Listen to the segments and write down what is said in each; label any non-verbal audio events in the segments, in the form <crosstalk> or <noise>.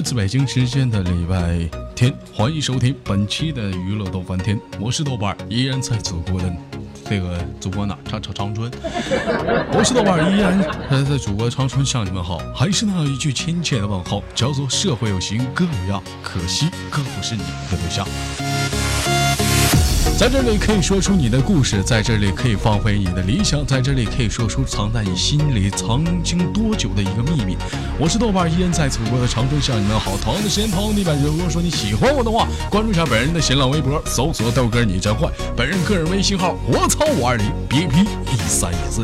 来自北京时间的礼拜天，欢迎收听本期的娱乐豆翻天，我是豆瓣，依然在祖国的这个祖国哪长长长春，我是豆瓣，依然还在祖国长春向你们好，还是那一句亲切的问候，叫做社会有型哥有样，可惜哥不是你的对象。在这里可以说出你的故事，在这里可以放飞你的理想，在这里可以说出藏在你心里曾经多久的一个秘密。我是豆瓣，依然在祖国的长春向你们好。同样的时间，同样的地点，如果说你喜欢我的话，关注一下本人的新浪微博，搜索豆哥你真坏。本人个人微信号：我操五二零 B P 一三一四。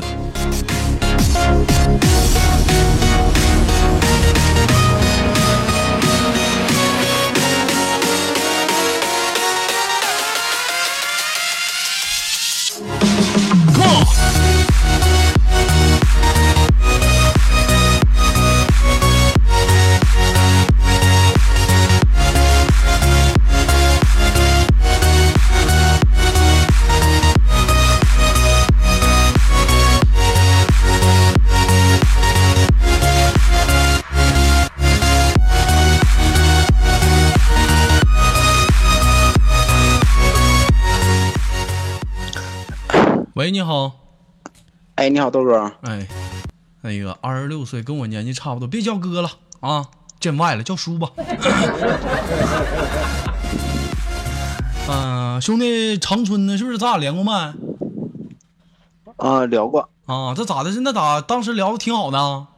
哎，你好，豆哥。哎，那个二十六岁，跟我年纪差不多，别叫哥了啊，见外了，叫叔吧。嗯、<laughs> 兄弟，长春的，是不是咱俩连过麦？啊、聊过，啊，这咋的？是那咋当时聊的挺好的啊？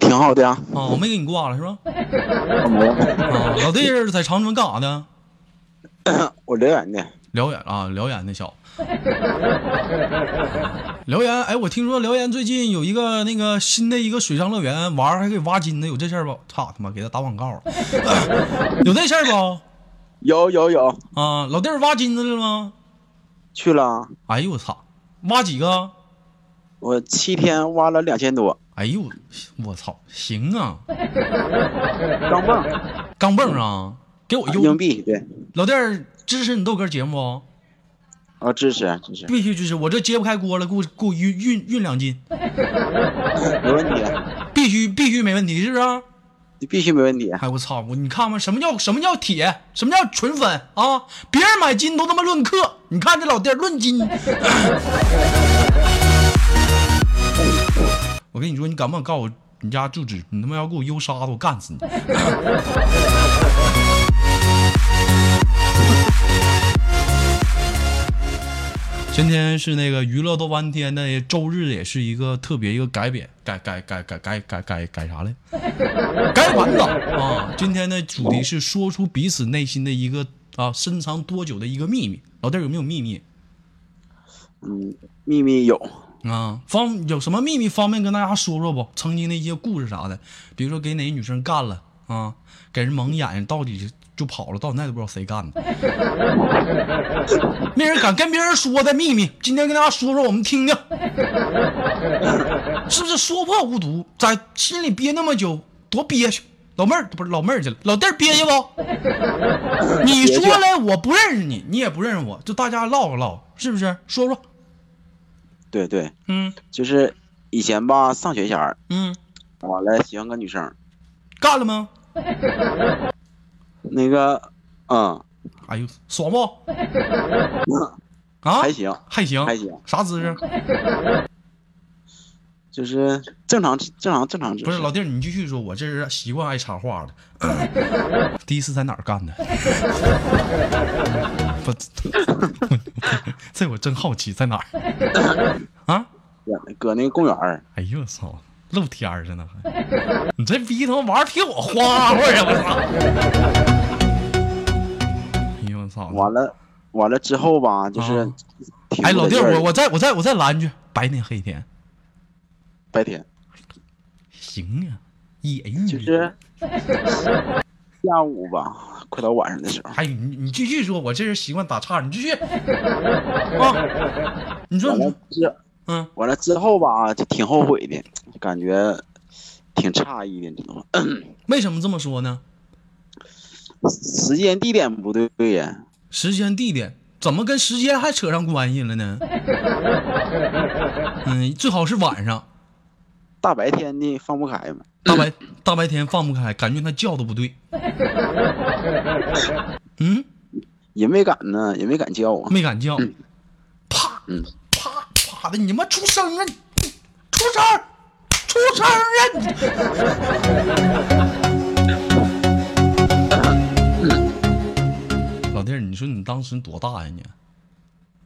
挺好的呀。啊，我没给你挂了是吧？啊，老弟儿在长春干啥呢？我辽源的。<coughs> 辽源啊，辽源那小子。<laughs> 辽源，哎，我听说辽源最近有一个那个新的一个水上乐园，玩儿还可以挖金子，有这事儿不？操他妈，给他打广告了，<laughs> 有这事儿不？有有有，啊，老弟儿挖金子了吗？去了。哎呦我操，挖几个？我七天挖了两千多，哎呦我操，行啊，钢镚，钢镚啊，给我邮硬币，对，老弟儿支持你豆哥节目不？啊，支持支持，必须支持，我这揭不开锅了，给我给我运运运两斤，没问题，必须必须没问题，是不是？你必须没问题。哎我操，我你看吧，什么叫什么叫铁，什么叫纯粉啊？别人买金都他妈论克，你看这老弟儿论斤。<coughs> 我跟你说，你敢不敢告诉我你家住址？你他妈要给我邮沙子，我干死你！今天是那个娱乐多半天的周日，也是一个特别一个改编改改改改改改改改啥嘞？<laughs> 改版了啊！今天的主题是说出彼此内心的一个啊深藏多久的一个秘密。老弟有没有秘密嗯，秘密有，啊？方有什么秘密方便跟大家说说不？曾经的一些故事啥的，比如说给哪个女生干了啊，给人蒙眼睛，到底就跑了，到现在都不知道谁干的，<laughs> 没人敢跟别人说的秘密。今天跟大家说说，我们听听，<laughs> 是不是说破无毒？在心里憋那么久，多憋屈。老妹儿不是老妹儿去了，老弟儿憋屈不？你说了，我不认识你，你也不认识我，就大家唠个唠，是不是？说说，对对，嗯就是以前吧，上学前儿，嗯，完了喜欢个女生，干了吗？那个，嗯，哎呦，爽不？啊，还行，还行，还行，啥姿势？就是正常正常正常姿势。不是老弟儿，你继续说，我这人习惯爱插话的。第一次在哪儿干的？不，<laughs> 这我真好奇，在哪儿？啊？搁那个公园儿，哎呦我操，露天儿着呢还！你这逼他妈玩儿挺有花活呀！我操！哎呦我操！完了完了之后吧，就是啊哎，老弟我我再我再我再拦句，白天黑天白天行啊，野浴就是 <laughs> 下午吧，快到晚上的时候，哎，你你继续说，我这人习惯打岔，你继续 <laughs> 啊。你说你之嗯，完了之后吧，就挺后悔的，感觉挺诧异的，你知道吗？为什么这么说呢？时间地点不对对呀，时间地点怎么跟时间还扯上关系了呢？<laughs> 嗯，最好是晚上，大白天的放不开嘛。大白大白天放不开，感觉他叫的不对。<laughs> 嗯，也没敢呢，也没敢叫啊。没敢叫，啪嗯啪啪的，你妈出声啊！出声，出声啊！老弟儿，你说你当时多大呀你？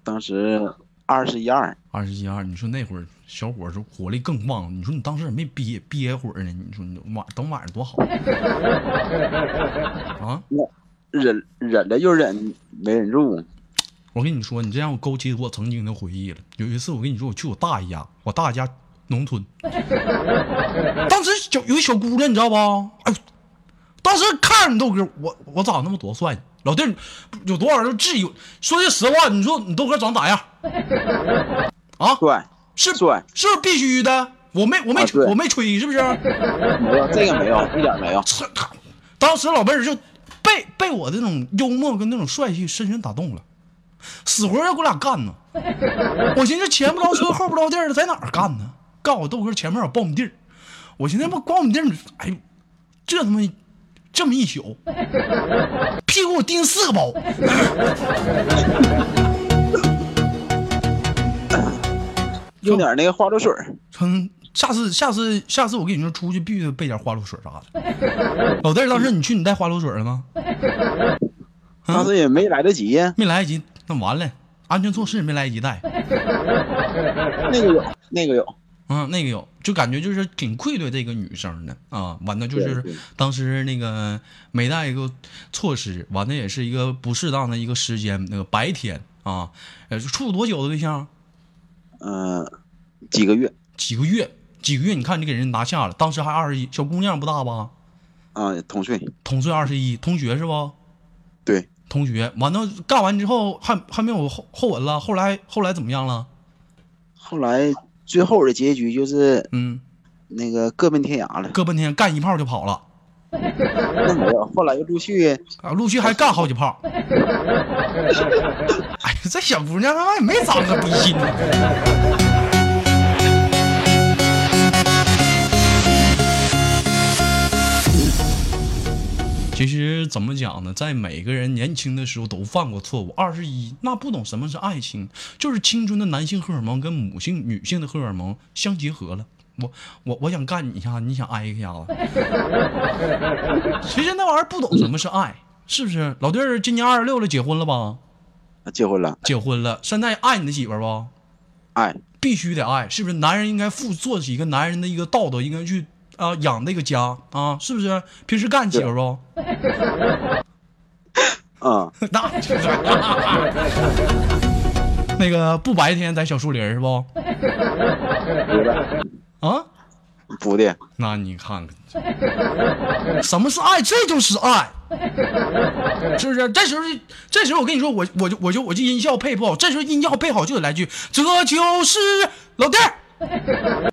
当时二十一二，二十一二，你说那会儿小伙儿是活力更旺，你说你当时也没憋憋会儿呢？你说你晚等晚上多好啊！<laughs> 忍忍了又忍，没忍住。我跟你说，你这让我勾起我曾经的回忆了。有一次，我跟你说，我去我大爷家，我大爷家农村，当时小有一小姑娘，你知道吧？哎呦，当时看着你豆哥，我我长那么多帅，老弟有多少人质疑我？说句实话，你说你豆哥长咋样？啊，帅是帅，是不是必须的？我没我没、啊我没吹，是不是？没有这个没有，一点没有。这当时老妹儿就被被我这种幽默跟那种帅气深深打动了，死活要跟我俩干呢。我寻思前不着村后不着店的，在哪儿干呢？告诉我豆哥前面有苞米地儿，我寻思他妈苞米地儿，哎呦，这他妈这么一宿，屁股我钉四个包。<laughs> 用点那个花露水儿，嗯，下次下次下次我跟你说出去必须备点花露水啥的。老弟儿，当时你去你带花露水了吗？<laughs> 当时也没来得及呀。没来得及，那完了，安全措施也没来得及带。<laughs> 那个有，那个有。嗯，那个有，就感觉就是挺愧对这个女生的啊。完了就是当时那个没带一个措施，完了也是一个不适当的一个时间，那个白天啊，呃，处多久的对象？嗯、几个月几个月，几个月，你看你给人拿下了，当时还二十一，小姑娘不大吧？啊，同岁。同岁二十一，同学是不？对，同学，完了干完之后还还没有后后文了，后来后来怎么样了？后来最后的结局就是嗯，那个各奔天涯了。各奔天干一炮就跑了，那没有，后来又陆续啊，陆续还干好几炮。<laughs> 哎呀，这小姑娘他妈也没长个逼心呢。其实怎么讲呢，在每个人年轻的时候都犯过错误。二十一，那不懂什么是爱情，就是青春的男性荷尔蒙跟母性女性的荷尔蒙相结合了。我我我想干你一下，你想挨一下子。其实那玩意儿不懂什么是爱，是不是？老弟儿今年二十六了，结婚了吧？结婚了。结婚了，现在爱你的媳妇儿不？爱，必须得爱，是不是？男人应该负做起一个男人的一个道德，应该去啊、养那个家啊，是不是？平时干你媳妇儿不？<laughs> 啊，<laughs> 那就是。<laughs> 那个不白天在小树林是不？啊，不的，那你看看，什么是爱？这就是爱，是不是？这时候，这时候我跟你说，我我就我就我就音效配不好，这时候音效配好就得来句，这就是老弟儿。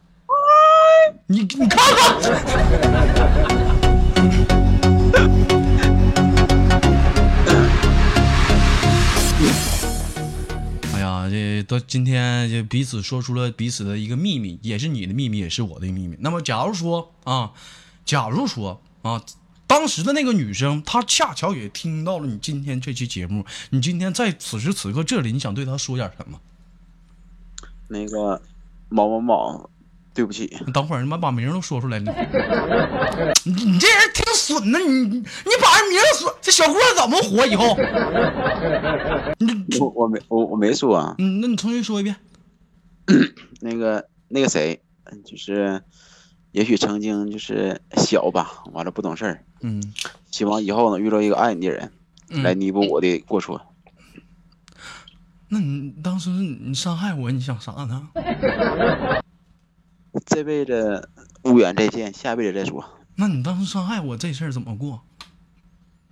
你你看看，<laughs> 哎呀，这都今天就彼此说出了彼此的一个秘密，也是你的秘密，也是我的秘密。那么，假如说啊，假如说啊，当时的那个女生，她恰巧也听到了你今天这期节目，你今天在此时此刻这里，你想对她说点什么？那个某某某，对不起，你等会儿你妈把名儿都说出来了，你 <laughs> 你这人挺损的，你你把人名儿说，这小姑娘怎么活以后？<laughs> 你我我没我我没说啊。嗯，那你重新说一遍。<coughs> 那个那个谁，嗯就是也许曾经就是小吧，完了不懂事儿，嗯希望以后能遇到一个爱你的人，嗯来弥补我的过错。那你当时你伤害我，你想啥呢？这辈子无缘再见，下辈子再说。那你当时伤害我这事儿怎么过？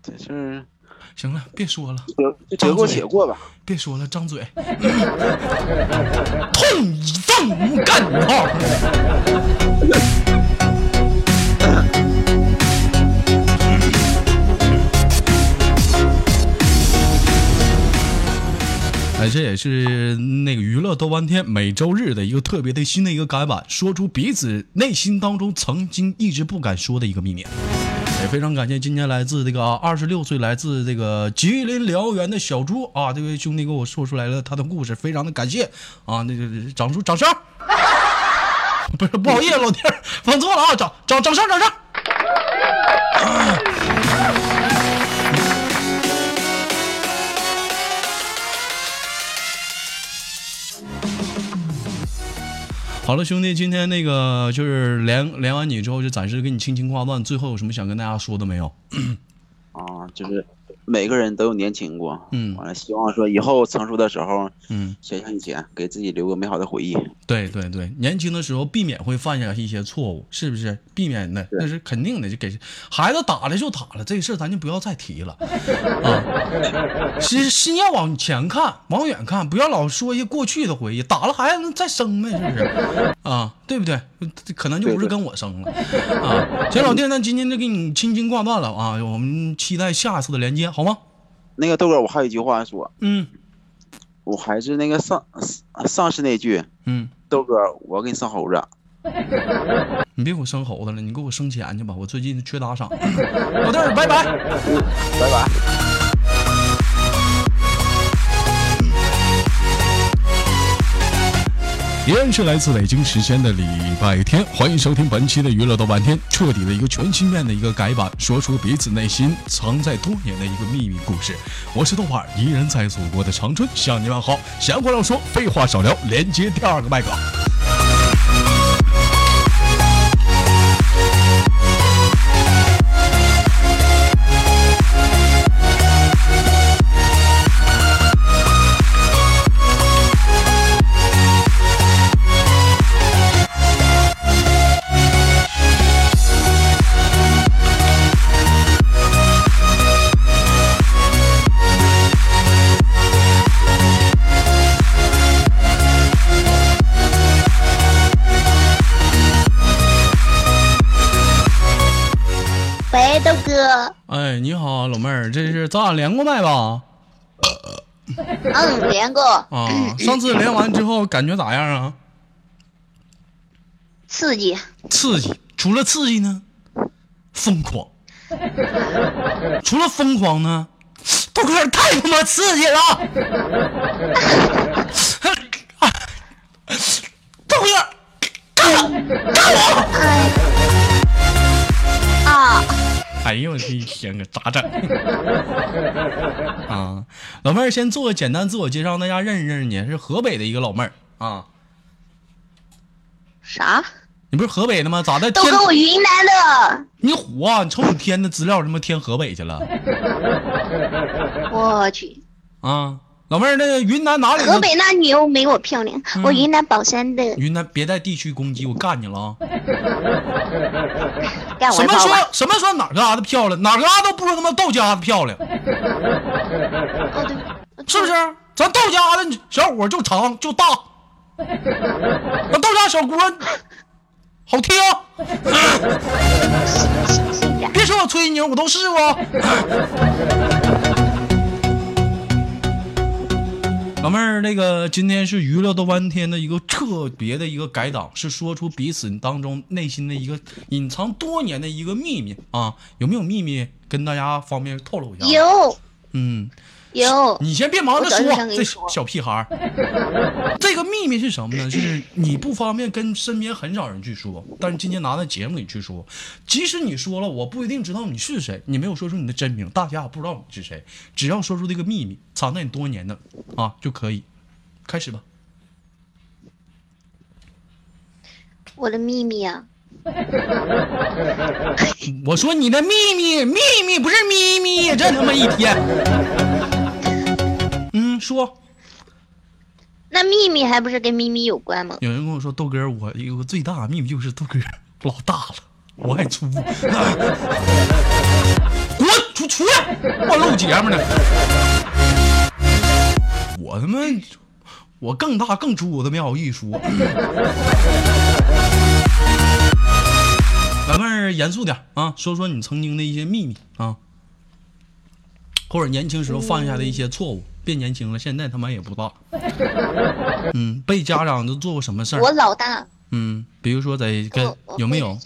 这事儿行了，别说了，就得过且过吧。别说了，张嘴，痛一放干你炮。这也是那个娱乐多半天每周日的一个特别的新的一个改版，说出彼此内心当中曾经一直不敢说的一个秘密。也非常感谢今天来自这个二十六岁来自这个吉林辽源的小猪啊，这位兄弟给我说出来了他的故事，非常的感谢啊，那个掌声掌声，<laughs> 不是不好意思，老弟放错了啊，掌掌掌声掌声。<laughs> 好了，兄弟，今天那个就是连连完你之后，就暂时给你轻轻挂断。最后有什么想跟大家说的没有？啊，就是每个人都有年轻过，嗯完了，希望说以后成熟的时候，嗯，想想以前，给自己留个美好的回忆。对对对，年轻的时候避免会犯下一些错误，是不是？避免的那是肯定的，就给孩子打了就打了，这个事儿咱就不要再提了啊。<laughs> 心心要往前看，往远看，不要老说一些过去的回忆。打了孩子能再生呗，是不是？啊，对不对？可能就不是跟我生了啊。行，老弟，那今天就给你轻轻挂断了啊，我们期待下次的连接，好吗？那个豆哥，我还有一句话说，嗯我还是那个上上次那句，嗯，豆哥，我给你生猴子。<laughs> 你别给我生猴子了，你给我生钱去吧，我最近缺打赏。老弟，拜拜。拜拜。依然是来自北京时间的礼拜天，欢迎收听本期的娱乐豆瓣天，彻底的一个全新面的一个改版，说出彼此内心藏在多年的一个秘密故事。我是豆瓣儿，依然在祖国的长春向你问好。闲话少说，废话少聊，连接第二个麦克。喂，豆哥，哎，你好，老妹儿，这是咱俩连过麦吧？嗯，连过，啊，上次连完之后感觉咋样啊？刺激，刺激，除了刺激呢，疯狂。除了疯狂呢，豆哥太他妈刺激了！<laughs> 豆哥，干我，干我！哎，呦我的一天啊咋整？啊，老妹儿先做个简单自我介绍，大家认识认识你，是河北的一个老妹儿啊。啥？你不是河北的吗？咋的？都跟，我云南的，你虎啊！你瞅你填的资料，他妈填河北去了我去，啊！老妹儿，那个云南哪里的？河北那女又没我漂亮，嗯我云南保山的，云南别在地区攻击，我干你了啊！<laughs> 干我什么。说什么说哪个嘎达漂亮，哪个嘎达都不如他妈道家的漂亮，哦对，是不是？咱道家的小伙就长就大，咱道家小姑娘好听。别说我吹牛，我都试过。老妹儿，那个今天是娱乐的弯天的一个特别的一个改档，是说出彼此当中内心的一个隐藏多年的一个秘密啊，有没有秘密跟大家方便透露一下？，有。嗯，有，你先别忙着说，这小屁孩儿。<laughs> 这个秘密是什么呢？就是你不方便跟身边很少人去说，但是今天拿在节目里去说。即使你说了，我不一定知道你是谁，你没有说出你的真名，大家也不知道你是谁。只要说出这个秘密，藏在你多年的啊就可以。开始吧。我的秘密啊，<laughs> 我说你的秘密，秘密不是咪咪，这他妈一天。嗯，说。那秘密还不是跟咪咪有关吗？有人跟我说豆哥，我有个最大的秘密就是豆哥老大了，我爱粗。<laughs> 滚出出来！我录节目呢。我他妈，我更大更粗，我都没好意思说。老妹儿，严肃点啊，说说你曾经的一些秘密啊，或者年轻时候犯下的一些错误，变年轻了，现在他妈也不大。嗯，被家长都做过什么事儿？我老大，嗯，比如说在跟有没有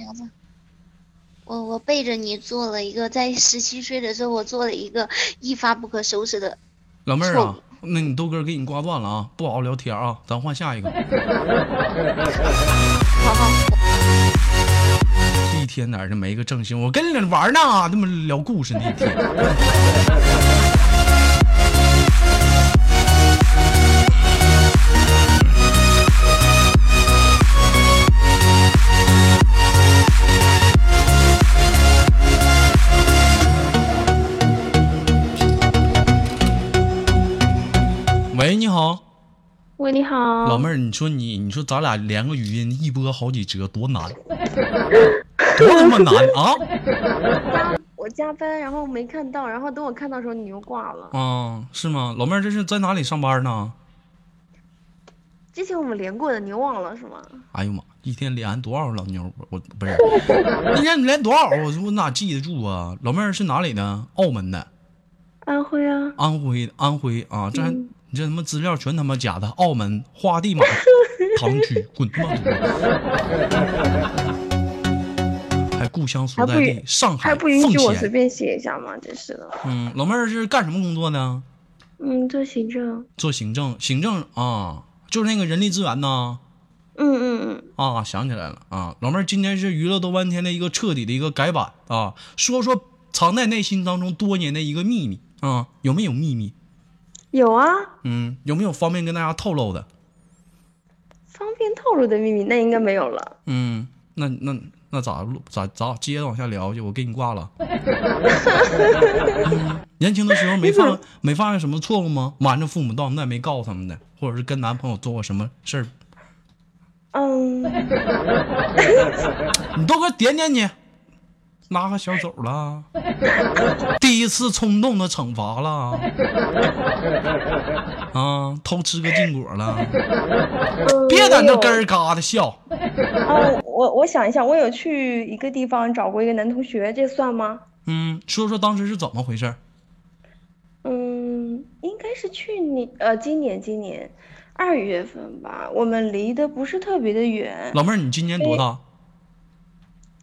我我背着你做了一个，在十七岁的时候，我做了一个一发不可收拾的。老妹儿啊，那你豆哥给你挂断了啊，不好好聊天啊，咱换下一个。好 <laughs> 好，一天哪儿就没个正形，我跟你玩呢，这么聊故事那一天。<laughs> 喂，你好，老妹儿，你说你，你说咱俩连个语音一播好几折，多难，<laughs> 多他妈难啊！我加班，然后没看到，然后等我看到的时候你又挂了。啊，是吗？老妹儿，这是在哪里上班呢？之前我们连过的，你又忘了是吗？哎呦妈，一天连多少老妞？我不是，<laughs> 一天连多少？我我哪记得住啊？老妹儿是哪里的？澳门的，安徽啊，安徽的，安徽啊，这还、嗯你这他妈资料全他妈假的，澳门花地马 <laughs> 堂区，滚他妈！还故乡所在地上海还不允许奉我随。便写一下吗？真是的。嗯，老妹儿是干什么工作呢？嗯，做行政。做行政，行政啊，就是那个人力资源呐。嗯嗯嗯，啊，想起来了啊，老妹儿，今天是娱乐多半天的一个彻底的一个改版啊，说说藏在内心当中多年的一个秘密啊，有没有秘密？有啊，嗯，有没有方便跟大家透露的？方便透露的秘密那应该没有了。嗯，那那那咋录咋咋接着往下聊去？我给你挂了。嗯 <laughs> 年轻的时候没犯没犯下什么错误吗？瞒着父母到现在没告诉他们的，或者是跟男朋友做过什么事儿？嗯，<laughs> 你都给我点点你，拉个小手了，<laughs> 第一次冲动的惩罚了，啊，偷吃个禁果了，嗯别在那我有咯儿嘎的笑。哦，我我想一下，我有去一个地方找过一个男同学，这算吗？嗯，说说当时是怎么回事？嗯，应该是去年呃，今年今年二月份吧。我们离得不是特别的远。老妹儿，你今年多大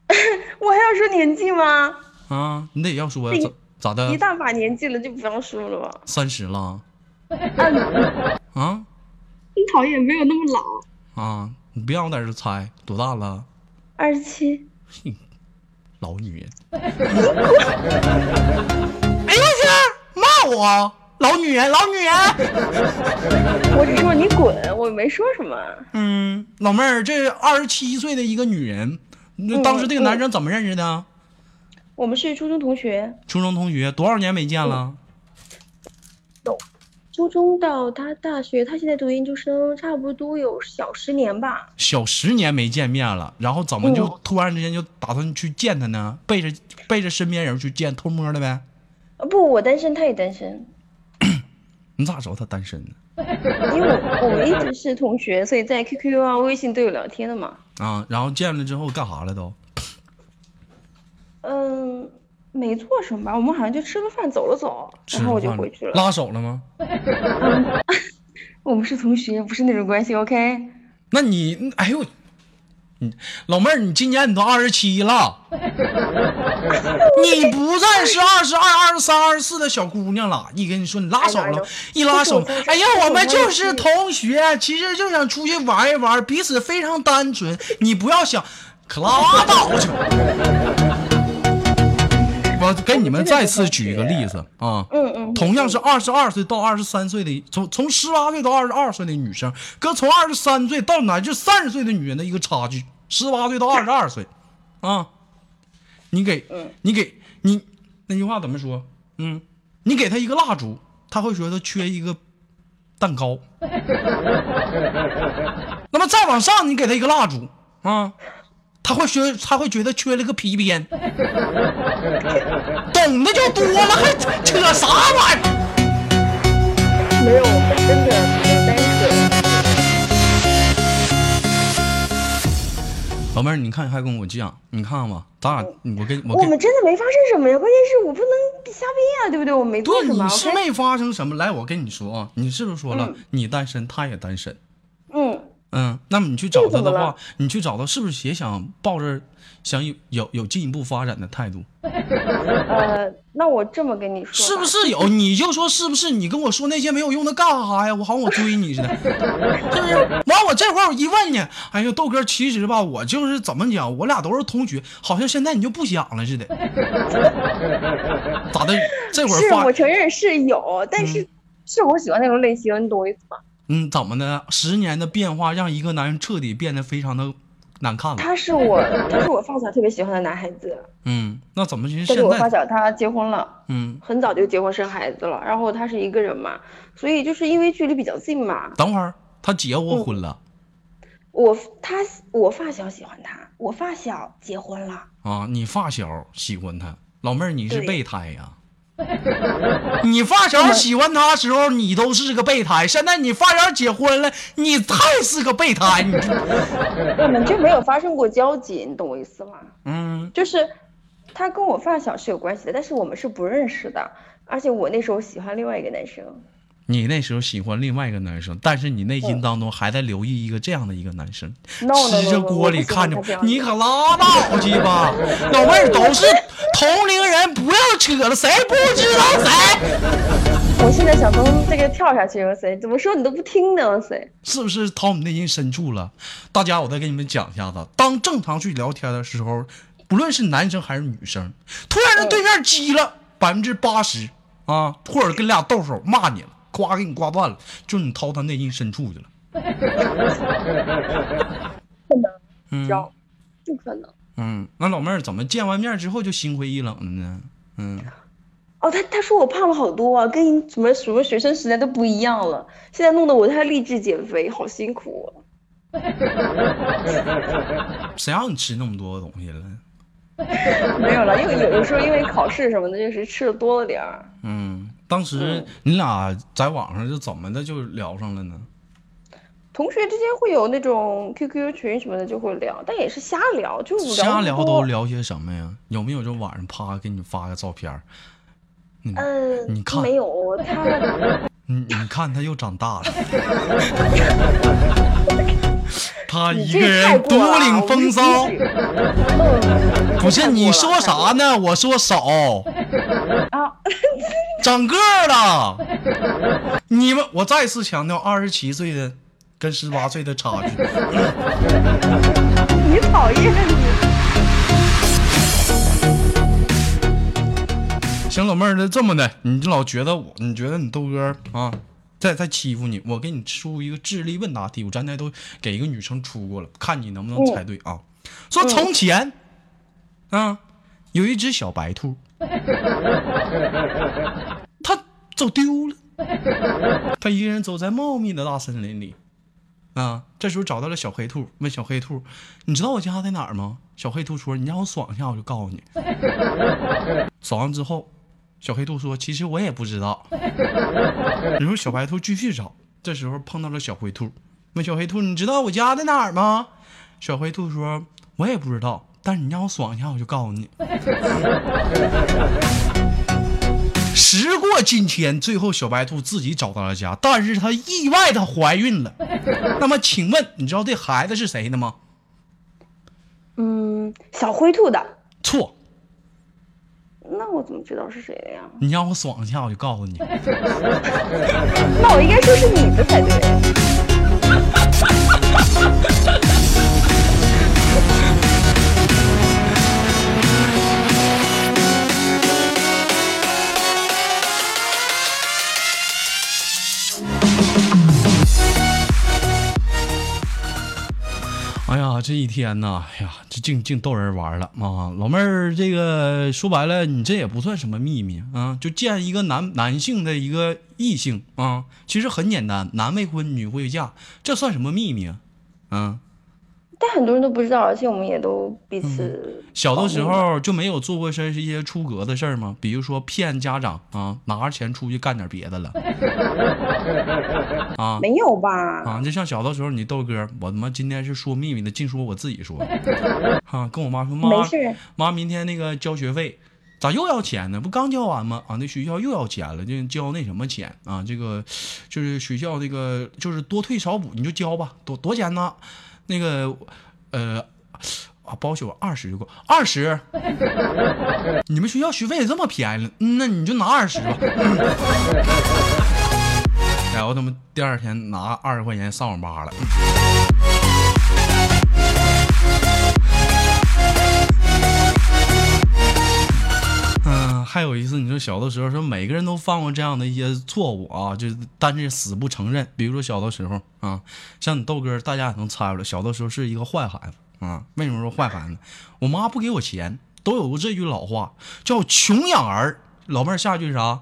<laughs> 我还要说年纪吗？啊？你得要说呀，咋咋的一？大把年纪了，就不要说了吧。三十了嗯，<laughs> 啊你讨厌，没有那么老。啊！你别让我在这猜，多大了？二十七，老女人。<laughs> 哎呦我去，骂我老女人，老女人。我只说你滚，我没说什么。嗯，老妹儿，这二十七岁的一个女人，那嗯当时这个男生怎么认识的？我们是初中同学，初中同学，多少年没见了？有初中到他大学，他现在读研究生，差不多有小十年吧。小十年没见面了，然后怎么就嗯突然之间就打算去见他呢？背着背着身边人去见，偷摸的呗？呃不，我单身，他也单身，<clears throat> 你咋知道他单身呢？因为我我们一直是同学，所以在 QQ 啊、微信都有聊天的嘛。啊，然后见了之后干啥了都？嗯，没做什么吧，我们好像就吃个饭走了走，吃然后我就回去了。拉手了吗？<laughs> 我们是同学，不是那种关系，OK？那你，哎呦，你老妹儿，你今年你都二十七了，<laughs> 你不再是二十二、二十三、二十四的小姑娘了。一跟你说你拉手了一拉手哎呀，我们就是同学，其实就想出去玩一玩，彼此非常单纯。你不要想，可拉倒去吧。我给你们再次举一个例子啊，嗯嗯，同样是二十二岁到二十三岁的，从从十八岁到二十二岁的女生，跟从二十三岁到乃至三十岁的女人的一个差距，十八岁到二十二岁，啊，你给，你给你那句话怎么说？嗯，你给她一个蜡烛，她会觉得缺一个蛋糕。<laughs> 那么再往上，你给她一个蜡烛啊，他会觉他会觉得缺了个皮鞭。<laughs> 懂的就多了，还扯啥玩意儿？没有，我们真的没有单身。老妹儿，你看还跟我犟，你看吧，咱俩我跟我我们真的没发生什么呀，关键是我不能瞎编啊，对不对？我没做对，什么你是没发生什么。来，我跟你说啊，你是不是说了、嗯你单身，他也单身？嗯，嗯，那么你去找他的话你去找他是不是也想抱着想有有有进一步发展的态度？<laughs> 呃，那我这么跟你说，是不是有？你就说是不是？你跟我说那些没有用的干啥呀？我好像我追你似的，<laughs> 是不是？完我这会儿我一问你，哎呀，豆哥，其实吧，我就是怎么讲，我俩都是同学，好像现在你就不想了似的，<laughs> 咋的？这会儿发是我承认是有，但是是我喜欢那种类型，你懂我意思吗？嗯，怎么的？十年的变化让一个男人彻底变得非常的难看了。他是我，他是我发小特别喜欢的男孩子，嗯，那怎么就但是我发现在？小他结婚了。嗯，很早就结婚生孩子了，然后他是一个人嘛，所以就是因为距离比较近嘛，等会儿他结过婚了、我他我发小喜欢他，我发小结婚了，啊？你发小喜欢他，老妹儿你是备胎呀？<laughs> 你发小喜欢他的时候，你都是个备胎。现在你发小结婚了，你太是个备胎。<laughs> 你这，我们就没有发生过交集，你懂我意思吗？嗯，就是他跟我发小是有关系的，但是我们是不认识的，而且我那时候喜欢另外一个男生，你那时候喜欢另外一个男生，但是你内心当中还在留意一个这样的一个男生。吃着锅里看着你可拉倒去吧，老妹儿都是同龄人，不要扯了，谁不知道谁？我现在想从这个跳下去，哇塞，怎么说你都不听呢，哇塞，是不是掏你内心深处了？大家，我再给你们讲一下子，当正常去聊天的时候，不论是男生还是女生，突然间对面激了百分之八十啊，或者跟俩动手骂你了，夸给你刮断了，就是你掏他内心深处去了。不能嗯交，不可能。嗯，那老妹儿怎么见完面之后就心灰意冷了呢？嗯，哦，他他说我胖了好多啊，跟什么什么学生时代都不一样了，现在弄得我太励志减肥，好辛苦啊。<laughs> 谁让你吃那么多东西了？<laughs> 没有了，因为有的时候因为考试什么的，就是吃的多了点儿。嗯，当时你俩在网上就怎么的就聊上了呢？同学之间会有那种 QQ 群什么的就会聊，但也是瞎聊，就聊瞎聊都聊些什么呀？有没有就晚上啪给你发个照片？嗯，嗯，你看没有他，你你看他又长大了，<laughs> 他一个人独领风骚。<laughs> 不是你说啥？呢？我说少，啊，<laughs> 长个儿了。你们，我再次强调，二十七岁的跟十八岁的差距。<laughs> 你讨厌你。行，老妹儿，那这么的，你就老觉得我，你觉得你豆哥啊，在在欺负你，我给你出一个智力问答题，我刚才都给一个女生出过了，看你能不能猜对啊？说从前，啊，有一只小白兔，它走丢了，它一个人走在茂密的大森林里，啊，这时候找到了小黑兔，问小黑兔，你知道我家在哪儿吗？小黑兔说，你让我爽一下，我就告诉你。<laughs> 爽完之后，小黑兔说：“其实我也不知道。”然后小白兔继续找，这时候碰到了小灰兔，问小黑兔：“你知道我家在哪儿吗？”小灰兔说：“我也不知道，但是你让我爽一下，我就告诉你。”时过境迁，最后小白兔自己找到了家，但是她意外的怀孕了。那么，请问你知道这孩子是谁的吗？嗯，小灰兔的，错，那我怎么知道是谁的呀？<laughs> 你让我爽一下，我就告诉你。那我应该说是你的才对。这一天呐，哎呀，这净净逗人玩了啊！老妹儿，这个说白了，你这也不算什么秘密啊，就见一个男男性的一个异性啊，其实很简单，男未婚女未嫁，这算什么秘密啊？啊，但很多人都不知道，而且我们也都彼此小的时候就没有做过些一些出格的事儿吗？比如说骗家长啊，拿着钱出去干点别的了啊没有吧？啊！就像小的时候，你豆哥，我他妈今天是说秘密的，净说我自己说 <laughs> 啊，跟我妈说妈没事，妈，明天那个交学费，咋又要钱呢？不刚交完吗？啊，那学校又要钱了，就交那什么钱啊？这个就是学校那个就是多退少补，你就交吧，多多少钱呢？那个呃啊，包修二十就够，二十。<laughs> 你们学校学费也这么便宜了？那你就拿二十吧。然后他们第二天拿二十块钱上网吧了。还有一次，你说小的时候，说每个人都犯过这样的一些错误啊，就是但是死不承认。比如说小的时候啊，像你豆哥，大家也能猜出来，小的时候是一个坏孩子啊。为什么说坏孩子？我妈不给我钱，都有过这句老话叫“穷养儿”。老妹儿，下句是啥？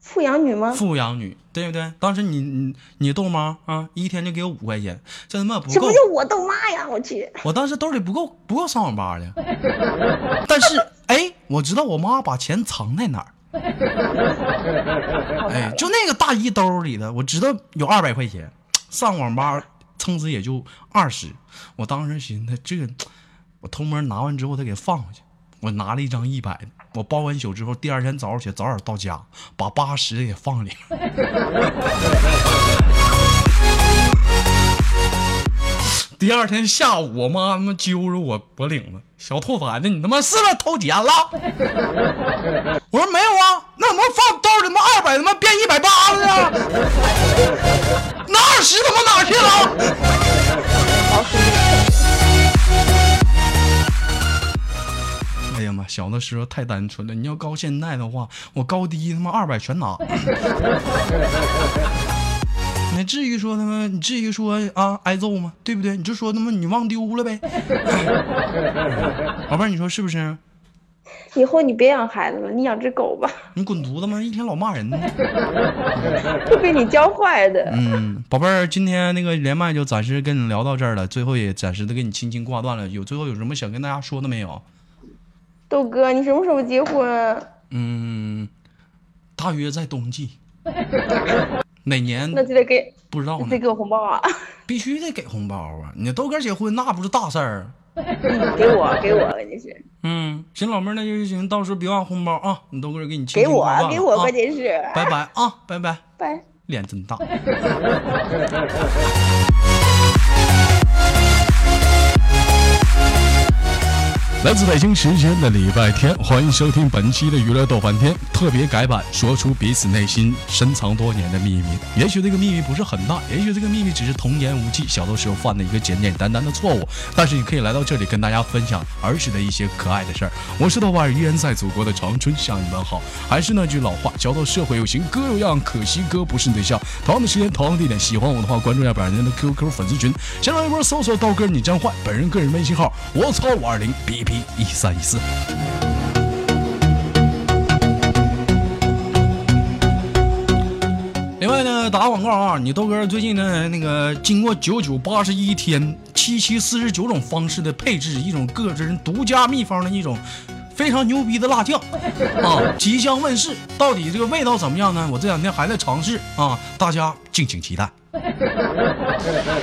富养女吗？富养女，对不对？当时你你你豆妈啊，一天就给我五块钱，这他妈不够这不。就我豆妈呀！我去，我当时兜里不够不够上网吧的，但是哎，我知道我妈把钱藏在哪儿，<laughs> 哎，就那个大衣兜里的，我知道有二百块钱，上网吧撑死也就二十。我当时寻思，这个我偷摸拿完之后他给放回去。我拿了一张一百的，我包完宿之后，第二天早上起来早点到家，把八十的也放里面。<laughs> 第二天下午，我妈他妈揪着我脖领子，小兔崽子，你他妈是不是偷钱了？<laughs> 我说没有啊，那怎么放兜里他妈二百他妈变一百八了呢？那二十他妈哪去了？哎呀妈，小的时候太单纯了。你要高现在的话，我高低他妈二百全拿。你至于说他妈，你至于说啊挨揍吗？对不对？你就说他妈你忘丢了呗。<laughs> 宝贝儿，你说是不是？以后你别养孩子了，你养只狗吧，你滚犊子吗？一天老骂人呢。会被你教坏的。嗯，宝贝儿，今天那个连麦就暂时跟你聊到这儿了，最后也暂时的给你轻轻挂断了。有最后有什么想跟大家说的没有？豆哥，你什么时候结婚？嗯，大约在冬季。哪年那就得给，不知道呢得？给我红包啊！<laughs> 必须得给红包啊！你豆哥结婚那不是大事儿。嗯 <laughs> 给我，给我，你是嗯，行，老妹儿，那就行，到时候别忘红包啊！你豆哥给你轻给我给我，啊关键是，拜拜啊，拜拜，拜。脸真大。<laughs> 来自北京时间的礼拜天，欢迎收听本期的娱乐逗翻天特别改版，说出彼此内心深藏多年的秘密。也许这个秘密不是很大，也许这个秘密只是童言无忌，小的时候犯的一个简简单单的错误。但是你可以来到这里跟大家分享儿时的一些可爱的事儿。我是豆瓣儿，依然在祖国的长春向你们好。还是那句老话，交到社会有型哥有样，可惜哥不是你对象。同样的时间，同样的地点，喜欢我的话，关注一下本人的 QQ 粉丝群，新浪微博搜索刀哥你真坏，本人个人微信号我操五二零 B P 一三一四。另外呢，打个广告啊，你豆哥最近呢，那个经过九九八十一天、七七四十九种方式的配置，一种个人独家秘方的一种非常牛逼的辣酱 <laughs> 啊，即将问世。到底这个味道怎么样呢？我这两天还在尝试啊，大家敬请期待。<laughs>